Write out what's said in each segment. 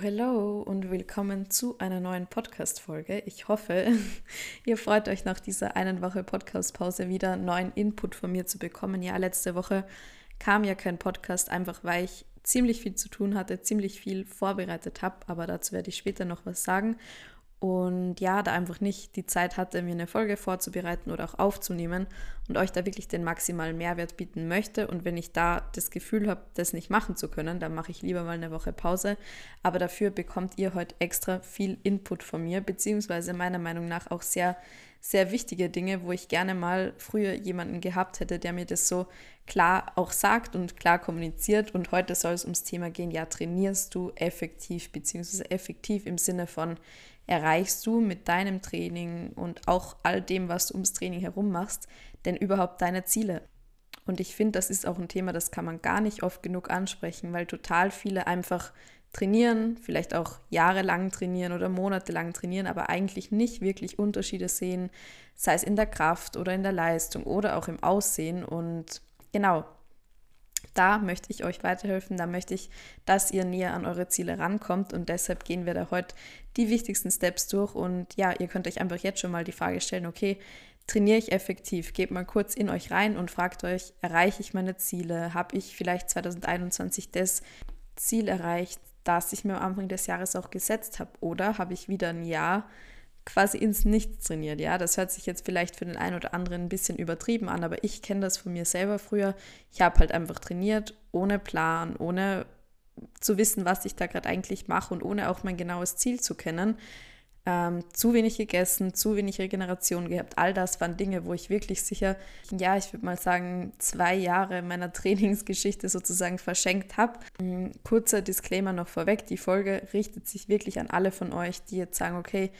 hello und willkommen zu einer neuen Podcast-Folge. Ich hoffe, ihr freut euch nach dieser einen Woche Podcast-Pause wieder neuen Input von mir zu bekommen. Ja, letzte Woche kam ja kein Podcast, einfach weil ich ziemlich viel zu tun hatte, ziemlich viel vorbereitet habe, aber dazu werde ich später noch was sagen und ja, da einfach nicht die Zeit hatte, mir eine Folge vorzubereiten oder auch aufzunehmen und euch da wirklich den maximalen Mehrwert bieten möchte. Und wenn ich da das Gefühl habe, das nicht machen zu können, dann mache ich lieber mal eine Woche Pause. Aber dafür bekommt ihr heute extra viel Input von mir, beziehungsweise meiner Meinung nach auch sehr, sehr wichtige Dinge, wo ich gerne mal früher jemanden gehabt hätte, der mir das so klar auch sagt und klar kommuniziert. Und heute soll es ums Thema gehen, ja, trainierst du effektiv, beziehungsweise effektiv im Sinne von, erreichst du mit deinem Training und auch all dem, was du ums Training herum machst, denn überhaupt deine Ziele? Und ich finde, das ist auch ein Thema, das kann man gar nicht oft genug ansprechen, weil total viele einfach trainieren, vielleicht auch jahrelang trainieren oder monatelang trainieren, aber eigentlich nicht wirklich Unterschiede sehen, sei es in der Kraft oder in der Leistung oder auch im Aussehen. Und genau, da möchte ich euch weiterhelfen, da möchte ich, dass ihr näher an eure Ziele rankommt und deshalb gehen wir da heute die wichtigsten Steps durch und ja, ihr könnt euch einfach jetzt schon mal die Frage stellen, okay, trainiere ich effektiv? Geht mal kurz in euch rein und fragt euch, erreiche ich meine Ziele? Habe ich vielleicht 2021 das Ziel erreicht, das ich mir am Anfang des Jahres auch gesetzt habe? Oder habe ich wieder ein Jahr quasi ins Nichts trainiert. Ja, das hört sich jetzt vielleicht für den einen oder anderen ein bisschen übertrieben an, aber ich kenne das von mir selber früher. Ich habe halt einfach trainiert, ohne Plan, ohne zu wissen, was ich da gerade eigentlich mache und ohne auch mein genaues Ziel zu kennen. Ähm, zu wenig gegessen, zu wenig Regeneration gehabt. All das waren Dinge, wo ich wirklich sicher, ja, ich würde mal sagen, zwei Jahre meiner Trainingsgeschichte sozusagen verschenkt habe. Ähm, kurzer Disclaimer noch vorweg, die Folge richtet sich wirklich an alle von euch, die jetzt sagen, okay,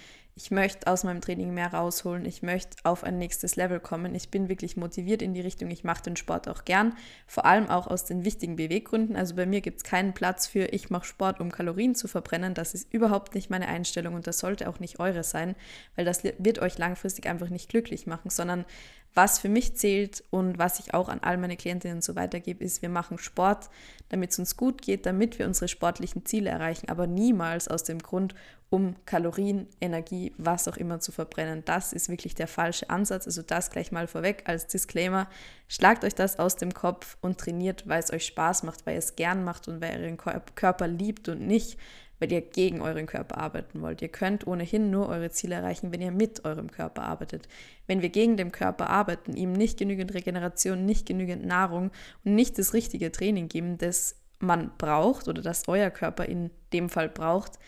ich möchte aus meinem Training mehr rausholen, ich möchte auf ein nächstes Level kommen. Ich bin wirklich motiviert in die Richtung, ich mache den Sport auch gern, vor allem auch aus den wichtigen Beweggründen. Also bei mir gibt es keinen Platz für, ich mache Sport, um Kalorien zu verbrennen. Das ist überhaupt nicht meine Einstellung und das sollte auch nicht eure sein, weil das wird euch langfristig einfach nicht glücklich machen, sondern was für mich zählt und was ich auch an all meine Klientinnen so weitergebe, ist, wir machen Sport, damit es uns gut geht, damit wir unsere sportlichen Ziele erreichen, aber niemals aus dem Grund, um Kalorien, Energie, was auch immer zu verbrennen. Das ist wirklich der falsche Ansatz. Also das gleich mal vorweg als Disclaimer. Schlagt euch das aus dem Kopf und trainiert, weil es euch Spaß macht, weil ihr es gern macht und weil ihr euren Körper liebt und nicht, weil ihr gegen euren Körper arbeiten wollt. Ihr könnt ohnehin nur eure Ziele erreichen, wenn ihr mit eurem Körper arbeitet. Wenn wir gegen den Körper arbeiten, ihm nicht genügend Regeneration, nicht genügend Nahrung und nicht das richtige Training geben, das man braucht oder das euer Körper in dem Fall braucht,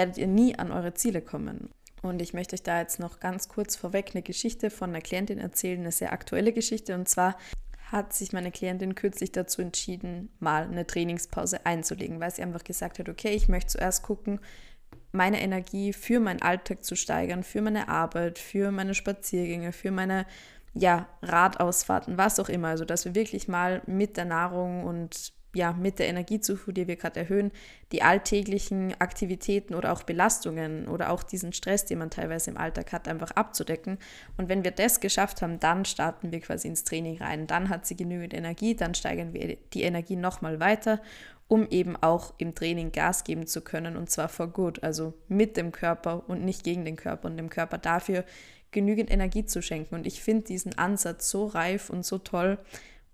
werdet ihr nie an eure Ziele kommen. Und ich möchte euch da jetzt noch ganz kurz vorweg eine Geschichte von einer Klientin erzählen, eine sehr aktuelle Geschichte. Und zwar hat sich meine Klientin kürzlich dazu entschieden, mal eine Trainingspause einzulegen, weil sie einfach gesagt hat, okay, ich möchte zuerst gucken, meine Energie für meinen Alltag zu steigern, für meine Arbeit, für meine Spaziergänge, für meine ja, Radausfahrten, was auch immer. Also, dass wir wirklich mal mit der Nahrung und ja, mit der Energiezufuhr, die wir gerade erhöhen, die alltäglichen Aktivitäten oder auch Belastungen oder auch diesen Stress, den man teilweise im Alltag hat, einfach abzudecken. Und wenn wir das geschafft haben, dann starten wir quasi ins Training rein. Dann hat sie genügend Energie, dann steigern wir die Energie nochmal weiter, um eben auch im Training Gas geben zu können und zwar for good, also mit dem Körper und nicht gegen den Körper und dem Körper dafür genügend Energie zu schenken. Und ich finde diesen Ansatz so reif und so toll,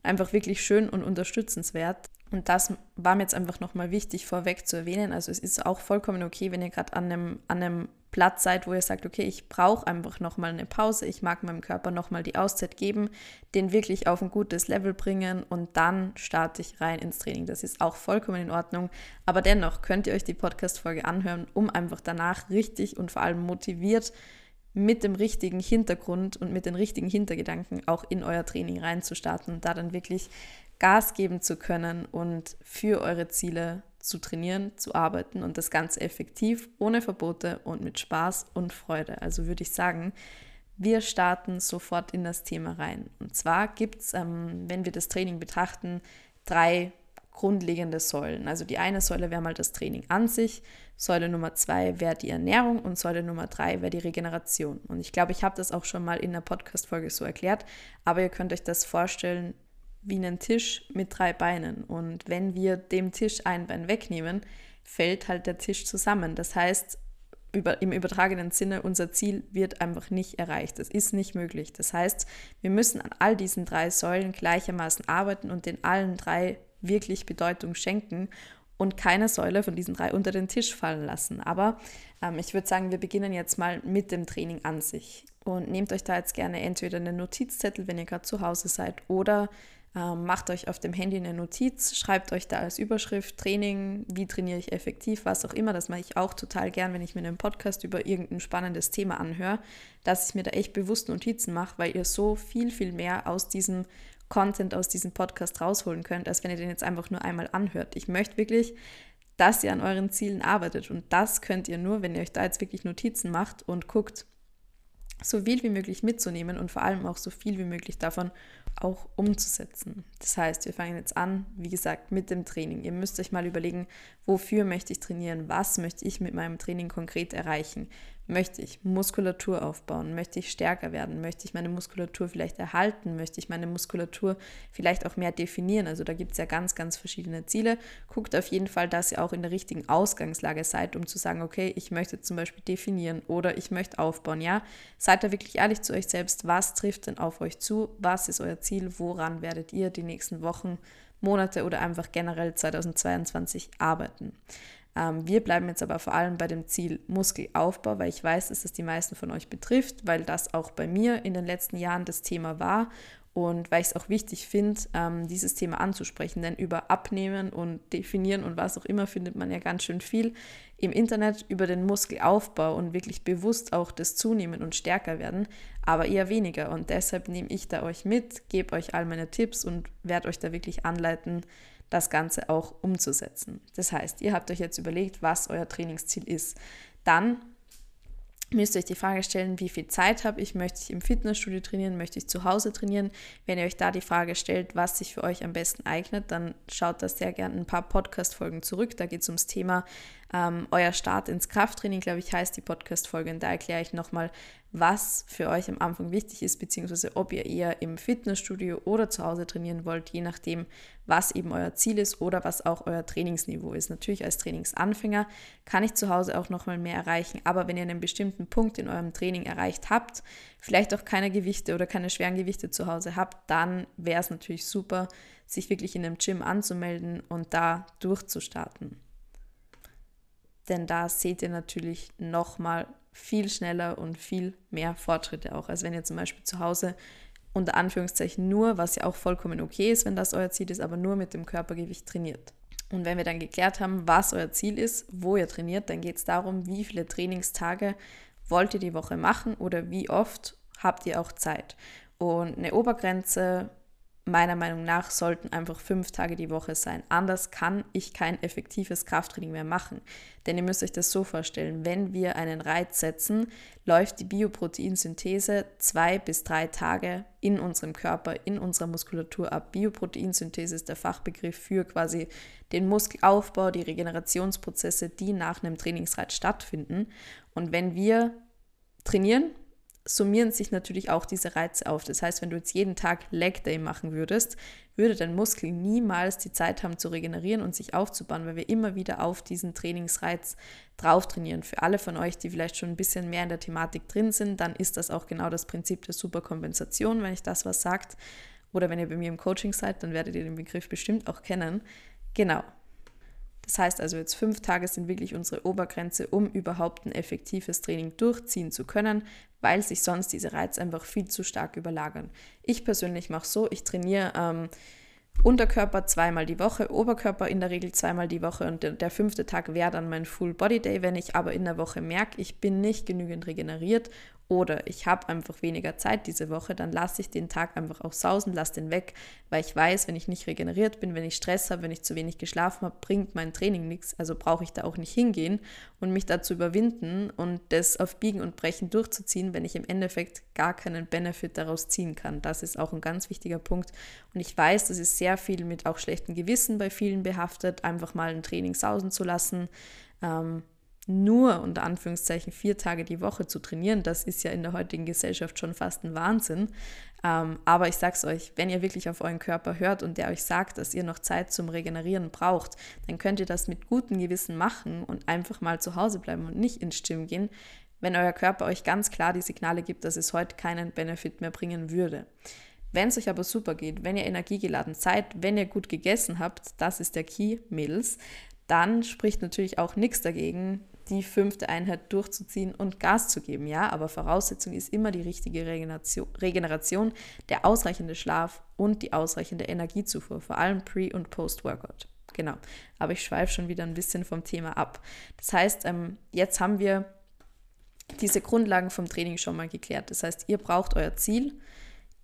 einfach wirklich schön und unterstützenswert. Und das war mir jetzt einfach nochmal wichtig vorweg zu erwähnen. Also es ist auch vollkommen okay, wenn ihr gerade an einem, an einem Platz seid, wo ihr sagt, okay, ich brauche einfach nochmal eine Pause, ich mag meinem Körper nochmal die Auszeit geben, den wirklich auf ein gutes Level bringen und dann starte ich rein ins Training. Das ist auch vollkommen in Ordnung. Aber dennoch könnt ihr euch die Podcast-Folge anhören, um einfach danach richtig und vor allem motiviert mit dem richtigen Hintergrund und mit den richtigen Hintergedanken auch in euer Training reinzustarten und da dann wirklich Gas geben zu können und für eure Ziele zu trainieren, zu arbeiten und das Ganze effektiv, ohne Verbote und mit Spaß und Freude. Also würde ich sagen, wir starten sofort in das Thema rein. Und zwar gibt es, ähm, wenn wir das Training betrachten, drei grundlegende Säulen. Also die eine Säule wäre mal das Training an sich, Säule Nummer zwei wäre die Ernährung und Säule Nummer drei wäre die Regeneration. Und ich glaube, ich habe das auch schon mal in der Podcast-Folge so erklärt, aber ihr könnt euch das vorstellen wie einen Tisch mit drei Beinen. Und wenn wir dem Tisch ein Bein wegnehmen, fällt halt der Tisch zusammen. Das heißt, über, im übertragenen Sinne, unser Ziel wird einfach nicht erreicht. Das ist nicht möglich. Das heißt, wir müssen an all diesen drei Säulen gleichermaßen arbeiten und den allen drei wirklich Bedeutung schenken und keine Säule von diesen drei unter den Tisch fallen lassen. Aber ähm, ich würde sagen, wir beginnen jetzt mal mit dem Training an sich. Und nehmt euch da jetzt gerne entweder einen Notizzettel, wenn ihr gerade zu Hause seid, oder macht euch auf dem Handy eine Notiz, schreibt euch da als Überschrift Training, wie trainiere ich effektiv, was auch immer. Das mache ich auch total gern, wenn ich mir einen Podcast über irgendein spannendes Thema anhöre, dass ich mir da echt bewusst Notizen mache, weil ihr so viel, viel mehr aus diesem Content, aus diesem Podcast rausholen könnt, als wenn ihr den jetzt einfach nur einmal anhört. Ich möchte wirklich, dass ihr an euren Zielen arbeitet und das könnt ihr nur, wenn ihr euch da jetzt wirklich Notizen macht und guckt, so viel wie möglich mitzunehmen und vor allem auch so viel wie möglich davon auch umzusetzen. Das heißt, wir fangen jetzt an, wie gesagt, mit dem Training. Ihr müsst euch mal überlegen, wofür möchte ich trainieren, was möchte ich mit meinem Training konkret erreichen. Möchte ich Muskulatur aufbauen? Möchte ich stärker werden? Möchte ich meine Muskulatur vielleicht erhalten? Möchte ich meine Muskulatur vielleicht auch mehr definieren? Also da gibt es ja ganz, ganz verschiedene Ziele. Guckt auf jeden Fall, dass ihr auch in der richtigen Ausgangslage seid, um zu sagen, okay, ich möchte zum Beispiel definieren oder ich möchte aufbauen. Ja, seid da wirklich ehrlich zu euch selbst. Was trifft denn auf euch zu? Was ist euer Ziel? Woran werdet ihr die nächsten Wochen, Monate oder einfach generell 2022 arbeiten? Ähm, wir bleiben jetzt aber vor allem bei dem Ziel Muskelaufbau, weil ich weiß, dass es die meisten von euch betrifft, weil das auch bei mir in den letzten Jahren das Thema war und weil ich es auch wichtig finde, ähm, dieses Thema anzusprechen. Denn über Abnehmen und Definieren und was auch immer findet man ja ganz schön viel im Internet über den Muskelaufbau und wirklich bewusst auch das Zunehmen und stärker werden, aber eher weniger. Und deshalb nehme ich da euch mit, gebe euch all meine Tipps und werde euch da wirklich anleiten, das Ganze auch umzusetzen. Das heißt, ihr habt euch jetzt überlegt, was euer Trainingsziel ist. Dann müsst ihr euch die Frage stellen, wie viel Zeit habe ich? Möchte ich im Fitnessstudio trainieren? Möchte ich zu Hause trainieren? Wenn ihr euch da die Frage stellt, was sich für euch am besten eignet, dann schaut da sehr gerne ein paar Podcast-Folgen zurück. Da geht es ums Thema ähm, Euer Start ins Krafttraining, glaube ich, heißt die Podcast-Folge. Und da erkläre ich nochmal, was für euch am Anfang wichtig ist, beziehungsweise ob ihr eher im Fitnessstudio oder zu Hause trainieren wollt, je nachdem, was eben euer Ziel ist oder was auch euer Trainingsniveau ist. Natürlich als Trainingsanfänger kann ich zu Hause auch nochmal mehr erreichen, aber wenn ihr einen bestimmten Punkt in eurem Training erreicht habt, vielleicht auch keine Gewichte oder keine schweren Gewichte zu Hause habt, dann wäre es natürlich super, sich wirklich in einem Gym anzumelden und da durchzustarten. Denn da seht ihr natürlich nochmal viel schneller und viel mehr Fortschritte auch, als wenn ihr zum Beispiel zu Hause unter Anführungszeichen nur, was ja auch vollkommen okay ist, wenn das euer Ziel ist, aber nur mit dem Körpergewicht trainiert. Und wenn wir dann geklärt haben, was euer Ziel ist, wo ihr trainiert, dann geht es darum, wie viele Trainingstage wollt ihr die Woche machen oder wie oft habt ihr auch Zeit. Und eine Obergrenze meiner Meinung nach sollten einfach fünf Tage die Woche sein. Anders kann ich kein effektives Krafttraining mehr machen. Denn ihr müsst euch das so vorstellen, wenn wir einen Reiz setzen, läuft die Bioproteinsynthese zwei bis drei Tage in unserem Körper, in unserer Muskulatur ab. Bioproteinsynthese ist der Fachbegriff für quasi den Muskelaufbau, die Regenerationsprozesse, die nach einem Trainingsreiz stattfinden. Und wenn wir trainieren, summieren sich natürlich auch diese Reize auf. Das heißt, wenn du jetzt jeden Tag Leg Day machen würdest, würde dein Muskel niemals die Zeit haben zu regenerieren und sich aufzubauen, weil wir immer wieder auf diesen Trainingsreiz drauf trainieren. Für alle von euch, die vielleicht schon ein bisschen mehr in der Thematik drin sind, dann ist das auch genau das Prinzip der Superkompensation, wenn ich das was sagt. Oder wenn ihr bei mir im Coaching seid, dann werdet ihr den Begriff bestimmt auch kennen. Genau. Das heißt also, jetzt fünf Tage sind wirklich unsere Obergrenze, um überhaupt ein effektives Training durchziehen zu können, weil sich sonst diese Reize einfach viel zu stark überlagern. Ich persönlich mache so, ich trainiere ähm, Unterkörper zweimal die Woche, Oberkörper in der Regel zweimal die Woche und der, der fünfte Tag wäre dann mein Full Body Day. Wenn ich aber in der Woche merke, ich bin nicht genügend regeneriert oder ich habe einfach weniger Zeit diese Woche, dann lasse ich den Tag einfach auch sausen, lasse den weg, weil ich weiß, wenn ich nicht regeneriert bin, wenn ich Stress habe, wenn ich zu wenig geschlafen habe, bringt mein Training nichts. Also brauche ich da auch nicht hingehen und mich dazu überwinden und das auf Biegen und Brechen durchzuziehen, wenn ich im Endeffekt gar keinen Benefit daraus ziehen kann. Das ist auch ein ganz wichtiger Punkt. Und ich weiß, das ist sehr viel mit auch schlechtem Gewissen bei vielen behaftet, einfach mal ein Training sausen zu lassen. Ähm, nur unter Anführungszeichen vier Tage die Woche zu trainieren, das ist ja in der heutigen Gesellschaft schon fast ein Wahnsinn. Ähm, aber ich sag's euch, wenn ihr wirklich auf euren Körper hört und der euch sagt, dass ihr noch Zeit zum Regenerieren braucht, dann könnt ihr das mit gutem Gewissen machen und einfach mal zu Hause bleiben und nicht ins Gym gehen, wenn euer Körper euch ganz klar die Signale gibt, dass es heute keinen Benefit mehr bringen würde. Wenn es euch aber super geht, wenn ihr energiegeladen seid, wenn ihr gut gegessen habt, das ist der Key, Mädels, dann spricht natürlich auch nichts dagegen, die fünfte Einheit durchzuziehen und Gas zu geben. Ja, aber Voraussetzung ist immer die richtige Regeneration, Regeneration der ausreichende Schlaf und die ausreichende Energiezufuhr, vor allem Pre- und Post-Workout. Genau, aber ich schweife schon wieder ein bisschen vom Thema ab. Das heißt, ähm, jetzt haben wir diese Grundlagen vom Training schon mal geklärt. Das heißt, ihr braucht euer Ziel,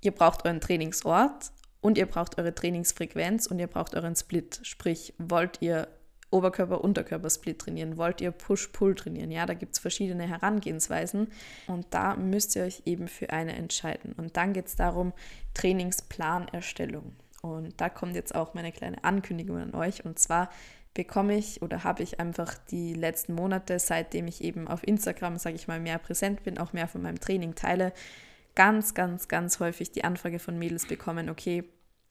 ihr braucht euren Trainingsort und ihr braucht eure Trainingsfrequenz und ihr braucht euren Split. Sprich, wollt ihr Oberkörper-Unterkörper-Split trainieren? Wollt ihr Push-Pull trainieren? Ja, da gibt es verschiedene Herangehensweisen und da müsst ihr euch eben für eine entscheiden. Und dann geht es darum, Trainingsplanerstellung. Und da kommt jetzt auch meine kleine Ankündigung an euch. Und zwar bekomme ich oder habe ich einfach die letzten Monate, seitdem ich eben auf Instagram, sage ich mal, mehr präsent bin, auch mehr von meinem Training teile, ganz, ganz, ganz häufig die Anfrage von Mädels bekommen, okay,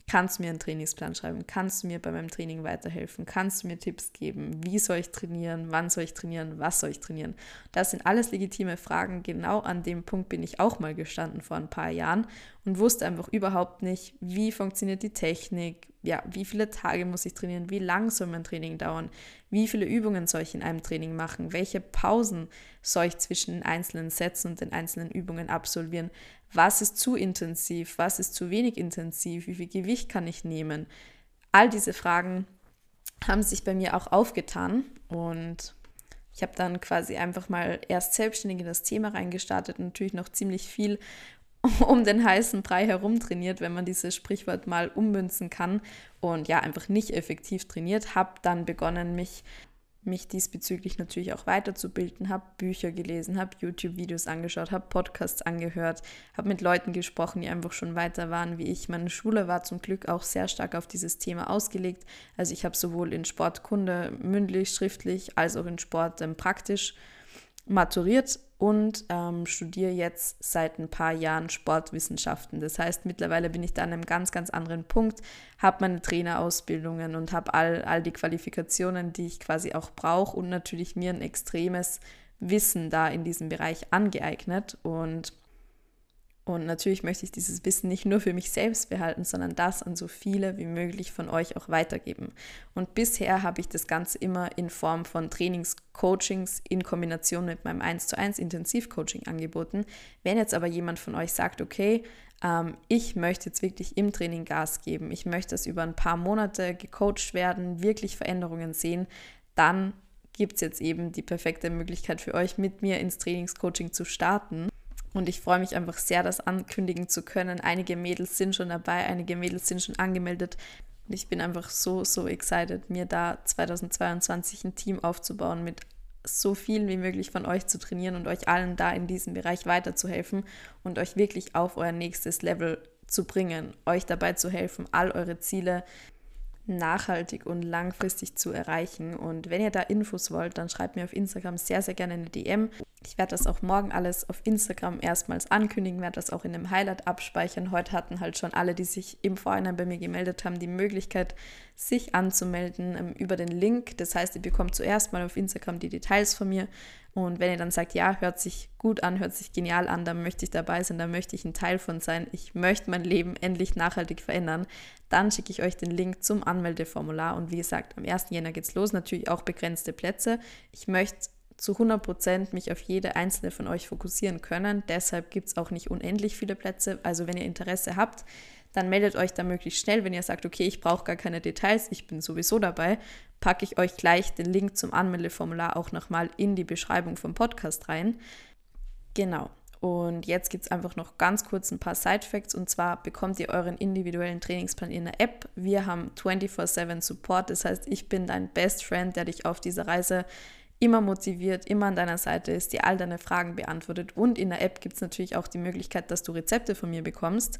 Kannst du mir einen Trainingsplan schreiben? Kannst du mir bei meinem Training weiterhelfen? Kannst du mir Tipps geben? Wie soll ich trainieren? Wann soll ich trainieren? Was soll ich trainieren? Das sind alles legitime Fragen. Genau an dem Punkt bin ich auch mal gestanden vor ein paar Jahren und wusste einfach überhaupt nicht, wie funktioniert die Technik, ja, wie viele Tage muss ich trainieren, wie lang soll mein Training dauern, wie viele Übungen soll ich in einem Training machen, welche Pausen soll ich zwischen den einzelnen Sätzen und den einzelnen Übungen absolvieren, was ist zu intensiv, was ist zu wenig intensiv, wie viel Gewicht kann ich nehmen. All diese Fragen haben sich bei mir auch aufgetan und ich habe dann quasi einfach mal erst selbstständig in das Thema reingestartet und natürlich noch ziemlich viel um den heißen Brei herum trainiert, wenn man dieses Sprichwort mal ummünzen kann und ja, einfach nicht effektiv trainiert, habe dann begonnen, mich mich diesbezüglich natürlich auch weiterzubilden, habe Bücher gelesen, habe YouTube-Videos angeschaut, habe Podcasts angehört, habe mit Leuten gesprochen, die einfach schon weiter waren wie ich. Meine Schule war zum Glück auch sehr stark auf dieses Thema ausgelegt. Also ich habe sowohl in Sportkunde mündlich, schriftlich als auch in Sport ähm, praktisch maturiert und ähm, studiere jetzt seit ein paar Jahren Sportwissenschaften. Das heißt, mittlerweile bin ich da an einem ganz, ganz anderen Punkt, habe meine Trainerausbildungen und habe all, all die Qualifikationen, die ich quasi auch brauche und natürlich mir ein extremes Wissen da in diesem Bereich angeeignet und und natürlich möchte ich dieses Wissen nicht nur für mich selbst behalten, sondern das an so viele wie möglich von euch auch weitergeben. Und bisher habe ich das Ganze immer in Form von Trainingscoachings in Kombination mit meinem 1 zu 1 Intensivcoaching angeboten. Wenn jetzt aber jemand von euch sagt, okay, ähm, ich möchte jetzt wirklich im Training Gas geben, ich möchte das über ein paar Monate gecoacht werden, wirklich Veränderungen sehen, dann gibt es jetzt eben die perfekte Möglichkeit für euch, mit mir ins Trainingscoaching zu starten. Und ich freue mich einfach sehr, das ankündigen zu können. Einige Mädels sind schon dabei, einige Mädels sind schon angemeldet. Und ich bin einfach so, so excited, mir da 2022 ein Team aufzubauen, mit so vielen wie möglich von euch zu trainieren und euch allen da in diesem Bereich weiterzuhelfen und euch wirklich auf euer nächstes Level zu bringen, euch dabei zu helfen, all eure Ziele nachhaltig und langfristig zu erreichen. Und wenn ihr da Infos wollt, dann schreibt mir auf Instagram sehr, sehr gerne eine DM. Ich werde das auch morgen alles auf Instagram erstmals ankündigen, werde das auch in einem Highlight abspeichern. Heute hatten halt schon alle, die sich im Vorhinein bei mir gemeldet haben, die Möglichkeit, sich anzumelden ähm, über den Link. Das heißt, ihr bekommt zuerst mal auf Instagram die Details von mir. Und wenn ihr dann sagt, ja, hört sich gut an, hört sich genial an, dann möchte ich dabei sein, dann möchte ich ein Teil von sein, ich möchte mein Leben endlich nachhaltig verändern, dann schicke ich euch den Link zum Anmeldeformular. Und wie gesagt, am 1. Jänner geht es los, natürlich auch begrenzte Plätze. Ich möchte zu 100 Prozent mich auf jede einzelne von euch fokussieren können. Deshalb gibt es auch nicht unendlich viele Plätze. Also wenn ihr Interesse habt, dann meldet euch da möglichst schnell. Wenn ihr sagt, okay, ich brauche gar keine Details, ich bin sowieso dabei, packe ich euch gleich den Link zum Anmeldeformular auch nochmal in die Beschreibung vom Podcast rein. Genau. Und jetzt gibt es einfach noch ganz kurz ein paar Side-Facts. Und zwar bekommt ihr euren individuellen Trainingsplan in der App. Wir haben 24-7 Support. Das heißt, ich bin dein Best Friend, der dich auf dieser Reise immer motiviert, immer an deiner Seite ist, dir all deine Fragen beantwortet. Und in der App gibt es natürlich auch die Möglichkeit, dass du Rezepte von mir bekommst,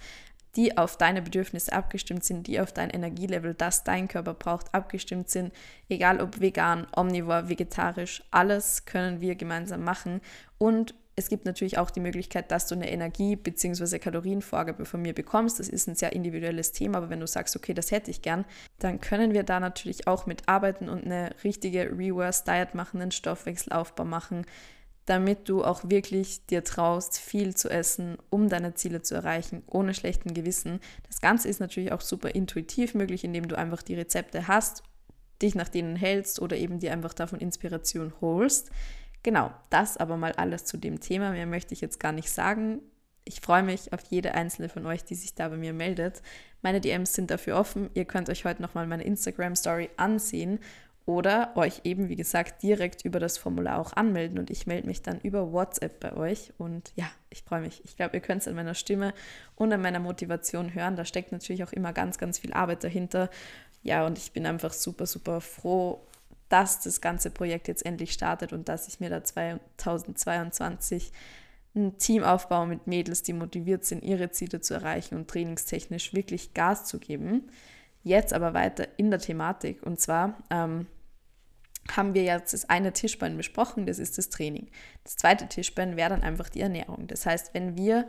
die auf deine Bedürfnisse abgestimmt sind, die auf dein Energielevel, das dein Körper braucht, abgestimmt sind. Egal ob vegan, omnivor, vegetarisch, alles können wir gemeinsam machen. Und es gibt natürlich auch die Möglichkeit, dass du eine Energie- bzw. Kalorienvorgabe von mir bekommst. Das ist ein sehr individuelles Thema, aber wenn du sagst, okay, das hätte ich gern, dann können wir da natürlich auch mitarbeiten und eine richtige Reverse Diet machen, einen Stoffwechselaufbau machen, damit du auch wirklich dir traust, viel zu essen, um deine Ziele zu erreichen, ohne schlechten Gewissen. Das Ganze ist natürlich auch super intuitiv möglich, indem du einfach die Rezepte hast, dich nach denen hältst oder eben dir einfach davon Inspiration holst. Genau, das aber mal alles zu dem Thema. Mehr möchte ich jetzt gar nicht sagen. Ich freue mich auf jede einzelne von euch, die sich da bei mir meldet. Meine DMs sind dafür offen. Ihr könnt euch heute nochmal meine Instagram-Story ansehen oder euch eben, wie gesagt, direkt über das Formular auch anmelden und ich melde mich dann über WhatsApp bei euch. Und ja, ich freue mich. Ich glaube, ihr könnt es an meiner Stimme und an meiner Motivation hören. Da steckt natürlich auch immer ganz, ganz viel Arbeit dahinter. Ja, und ich bin einfach super, super froh, dass das ganze Projekt jetzt endlich startet und dass ich mir da 2022 ein Team aufbaue mit Mädels, die motiviert sind, ihre Ziele zu erreichen und trainingstechnisch wirklich Gas zu geben. Jetzt aber weiter in der Thematik und zwar ähm, haben wir jetzt das eine Tischbein besprochen, das ist das Training. Das zweite Tischbein wäre dann einfach die Ernährung. Das heißt, wenn wir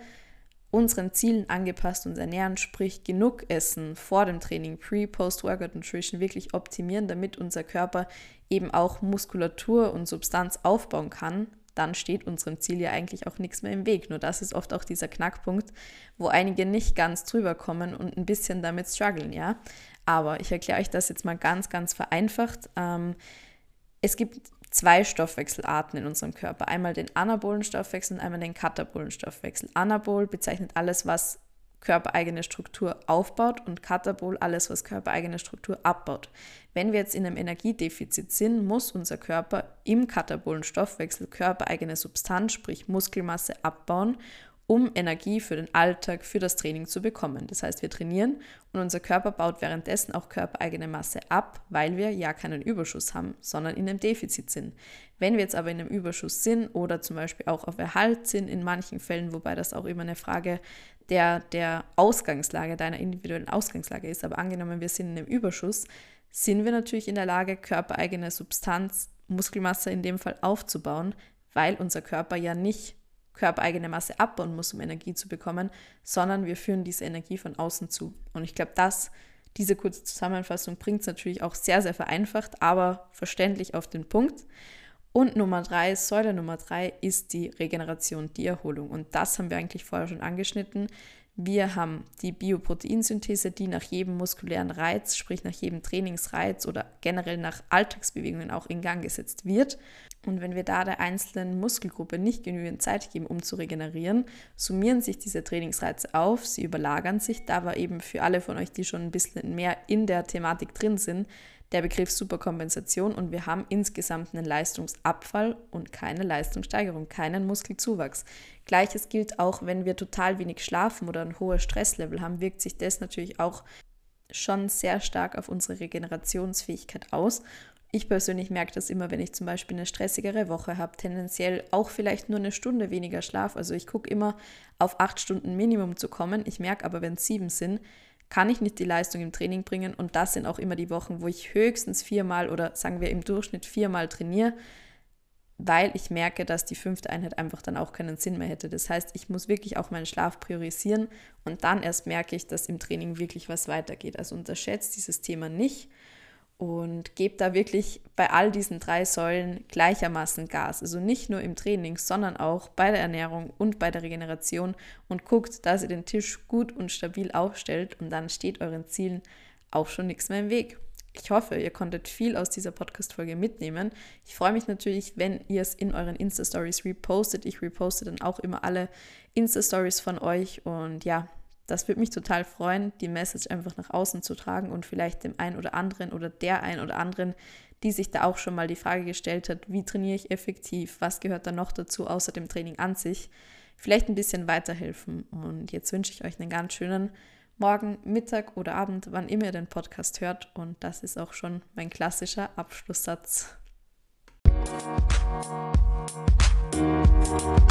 unseren Zielen angepasst uns ernähren, sprich genug essen vor dem Training, Pre-, Post-Workout Nutrition wirklich optimieren, damit unser Körper eben auch Muskulatur und Substanz aufbauen kann, dann steht unserem Ziel ja eigentlich auch nichts mehr im Weg. Nur das ist oft auch dieser Knackpunkt, wo einige nicht ganz drüber kommen und ein bisschen damit strugglen, ja. Aber ich erkläre euch das jetzt mal ganz, ganz vereinfacht. Ähm, es gibt zwei Stoffwechselarten in unserem Körper. Einmal den anabolen Stoffwechsel und einmal den katabolen Stoffwechsel. Anabol bezeichnet alles, was körpereigene Struktur aufbaut und katabol alles, was körpereigene Struktur abbaut. Wenn wir jetzt in einem Energiedefizit sind, muss unser Körper im katabolen Stoffwechsel körpereigene Substanz, sprich Muskelmasse, abbauen um Energie für den Alltag, für das Training zu bekommen. Das heißt, wir trainieren und unser Körper baut währenddessen auch körpereigene Masse ab, weil wir ja keinen Überschuss haben, sondern in einem Defizit sind. Wenn wir jetzt aber in einem Überschuss sind oder zum Beispiel auch auf Erhalt sind, in manchen Fällen, wobei das auch immer eine Frage der, der Ausgangslage, deiner individuellen Ausgangslage ist, aber angenommen, wir sind in einem Überschuss, sind wir natürlich in der Lage, körpereigene Substanz, Muskelmasse in dem Fall aufzubauen, weil unser Körper ja nicht körpereigene Masse abbauen muss, um Energie zu bekommen, sondern wir führen diese Energie von außen zu. Und ich glaube, dass diese kurze Zusammenfassung bringt es natürlich auch sehr, sehr vereinfacht, aber verständlich auf den Punkt. Und Nummer drei, Säule Nummer drei ist die Regeneration, die Erholung. Und das haben wir eigentlich vorher schon angeschnitten. Wir haben die Bioproteinsynthese, die nach jedem muskulären Reiz, sprich nach jedem Trainingsreiz oder generell nach Alltagsbewegungen auch in Gang gesetzt wird. Und wenn wir da der einzelnen Muskelgruppe nicht genügend Zeit geben, um zu regenerieren, summieren sich diese Trainingsreize auf, sie überlagern sich. Da war eben für alle von euch, die schon ein bisschen mehr in der Thematik drin sind, der Begriff Superkompensation und wir haben insgesamt einen Leistungsabfall und keine Leistungssteigerung, keinen Muskelzuwachs. Gleiches gilt auch, wenn wir total wenig schlafen oder ein hohes Stresslevel haben, wirkt sich das natürlich auch schon sehr stark auf unsere Regenerationsfähigkeit aus. Ich persönlich merke das immer, wenn ich zum Beispiel eine stressigere Woche habe, tendenziell auch vielleicht nur eine Stunde weniger Schlaf. Also ich gucke immer auf acht Stunden Minimum zu kommen. Ich merke aber, wenn es sieben sind, kann ich nicht die Leistung im Training bringen. Und das sind auch immer die Wochen, wo ich höchstens viermal oder sagen wir im Durchschnitt viermal trainiere, weil ich merke, dass die fünfte Einheit einfach dann auch keinen Sinn mehr hätte. Das heißt, ich muss wirklich auch meinen Schlaf priorisieren und dann erst merke ich, dass im Training wirklich was weitergeht. Also unterschätzt dieses Thema nicht und gebt da wirklich bei all diesen drei Säulen gleichermaßen Gas. Also nicht nur im Training, sondern auch bei der Ernährung und bei der Regeneration und guckt, dass ihr den Tisch gut und stabil aufstellt und dann steht euren Zielen auch schon nichts mehr im Weg. Ich hoffe, ihr konntet viel aus dieser Podcast-Folge mitnehmen. Ich freue mich natürlich, wenn ihr es in euren Insta-Stories repostet. Ich reposte dann auch immer alle Insta-Stories von euch und ja, das würde mich total freuen, die Message einfach nach außen zu tragen und vielleicht dem einen oder anderen oder der einen oder anderen, die sich da auch schon mal die Frage gestellt hat, wie trainiere ich effektiv, was gehört da noch dazu außer dem Training an sich, vielleicht ein bisschen weiterhelfen. Und jetzt wünsche ich euch einen ganz schönen morgen, Mittag oder Abend, wann immer ihr den Podcast hört. Und das ist auch schon mein klassischer Abschlusssatz. Musik